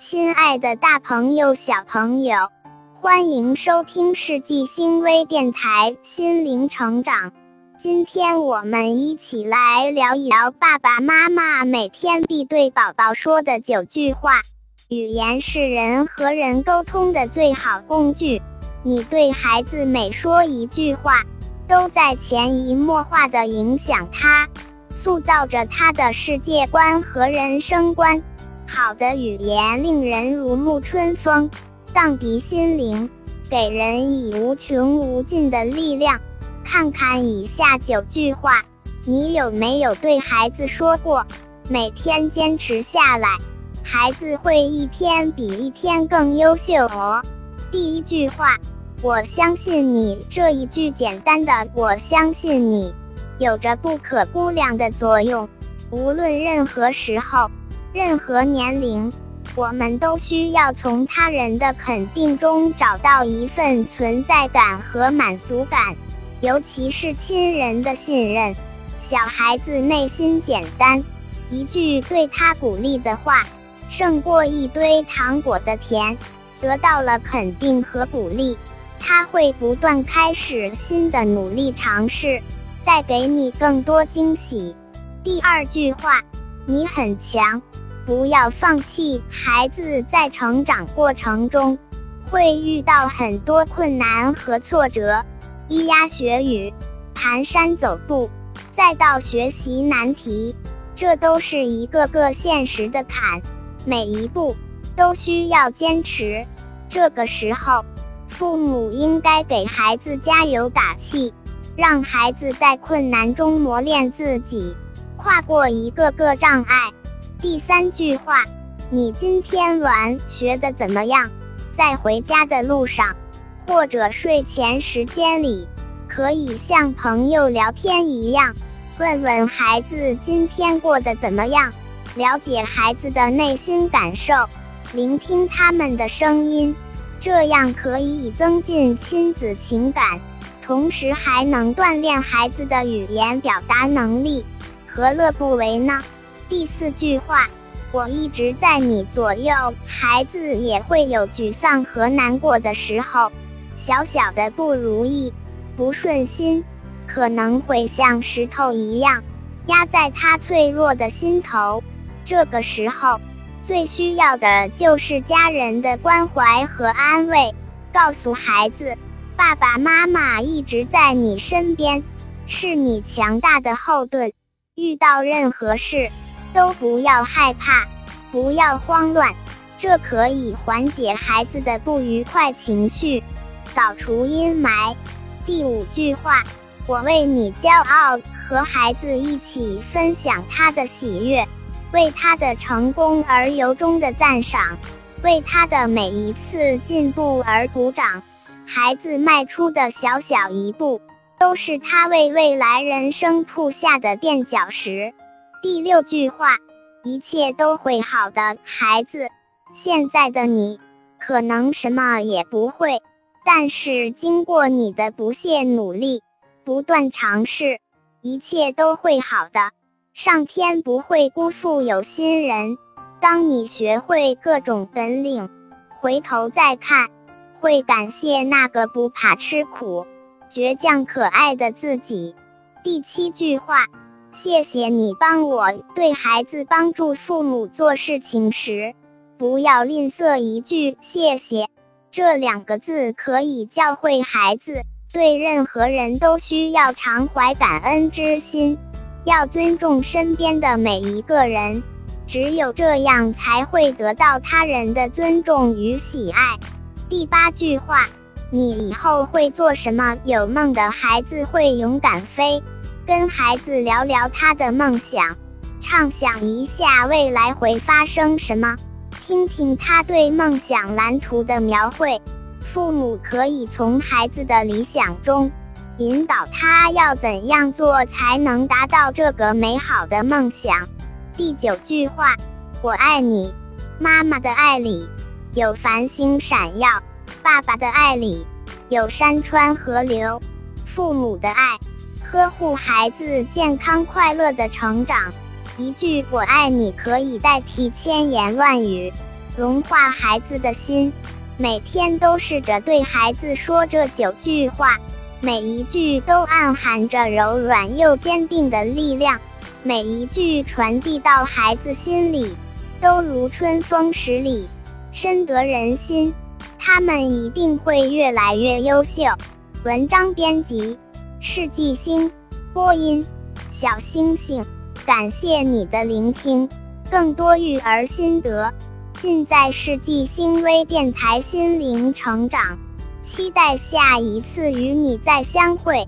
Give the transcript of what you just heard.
亲爱的，大朋友、小朋友，欢迎收听世纪星微电台心灵成长。今天我们一起来聊一聊爸爸妈妈每天必对宝宝说的九句话。语言是人和人沟通的最好工具。你对孩子每说一句话，都在潜移默化地影响他，塑造着他的世界观和人生观。好的语言令人如沐春风，荡涤心灵，给人以无穷无尽的力量。看看以下九句话，你有没有对孩子说过？每天坚持下来，孩子会一天比一天更优秀哦。第一句话，我相信你。这一句简单的“我相信你”，有着不可估量的作用。无论任何时候。任何年龄，我们都需要从他人的肯定中找到一份存在感和满足感，尤其是亲人的信任。小孩子内心简单，一句对他鼓励的话，胜过一堆糖果的甜。得到了肯定和鼓励，他会不断开始新的努力尝试，带给你更多惊喜。第二句话，你很强。不要放弃，孩子在成长过程中会遇到很多困难和挫折，咿呀学语、蹒跚走步，再到学习难题，这都是一个个现实的坎，每一步都需要坚持。这个时候，父母应该给孩子加油打气，让孩子在困难中磨练自己，跨过一个个障碍。第三句话，你今天玩学的怎么样？在回家的路上，或者睡前时间里，可以像朋友聊天一样，问问孩子今天过得怎么样，了解孩子的内心感受，聆听他们的声音，这样可以增进亲子情感，同时还能锻炼孩子的语言表达能力，何乐不为呢？第四句话，我一直在你左右。孩子也会有沮丧和难过的时候，小小的不如意、不顺心，可能会像石头一样压在他脆弱的心头。这个时候，最需要的就是家人的关怀和安慰。告诉孩子，爸爸妈妈一直在你身边，是你强大的后盾。遇到任何事。都不要害怕，不要慌乱，这可以缓解孩子的不愉快情绪，扫除阴霾。第五句话，我为你骄傲，和孩子一起分享他的喜悦，为他的成功而由衷的赞赏，为他的每一次进步而鼓掌。孩子迈出的小小一步，都是他为未来人生铺下的垫脚石。第六句话，一切都会好的，孩子。现在的你可能什么也不会，但是经过你的不懈努力，不断尝试，一切都会好的。上天不会辜负有心人。当你学会各种本领，回头再看，会感谢那个不怕吃苦、倔强可爱的自己。第七句话。谢谢你帮我对孩子帮助父母做事情时，不要吝啬一句谢谢。这两个字可以教会孩子，对任何人都需要常怀感恩之心，要尊重身边的每一个人，只有这样才会得到他人的尊重与喜爱。第八句话，你以后会做什么？有梦的孩子会勇敢飞。跟孩子聊聊他的梦想，畅想一下未来会发生什么，听听他对梦想蓝图的描绘。父母可以从孩子的理想中引导他要怎样做才能达到这个美好的梦想。第九句话，我爱你。妈妈的爱里有繁星闪耀，爸爸的爱里有山川河流，父母的爱。呵护孩子健康快乐的成长，一句“我爱你”可以代替千言万语。融化孩子的心。每天都试着对孩子说这九句话，每一句都暗含着柔软又坚定的力量，每一句传递到孩子心里，都如春风十里，深得人心。他们一定会越来越优秀。文章编辑：世纪星，播音：小星星。感谢你的聆听，更多育儿心得。尽在世纪星微电台心灵成长，期待下一次与你再相会。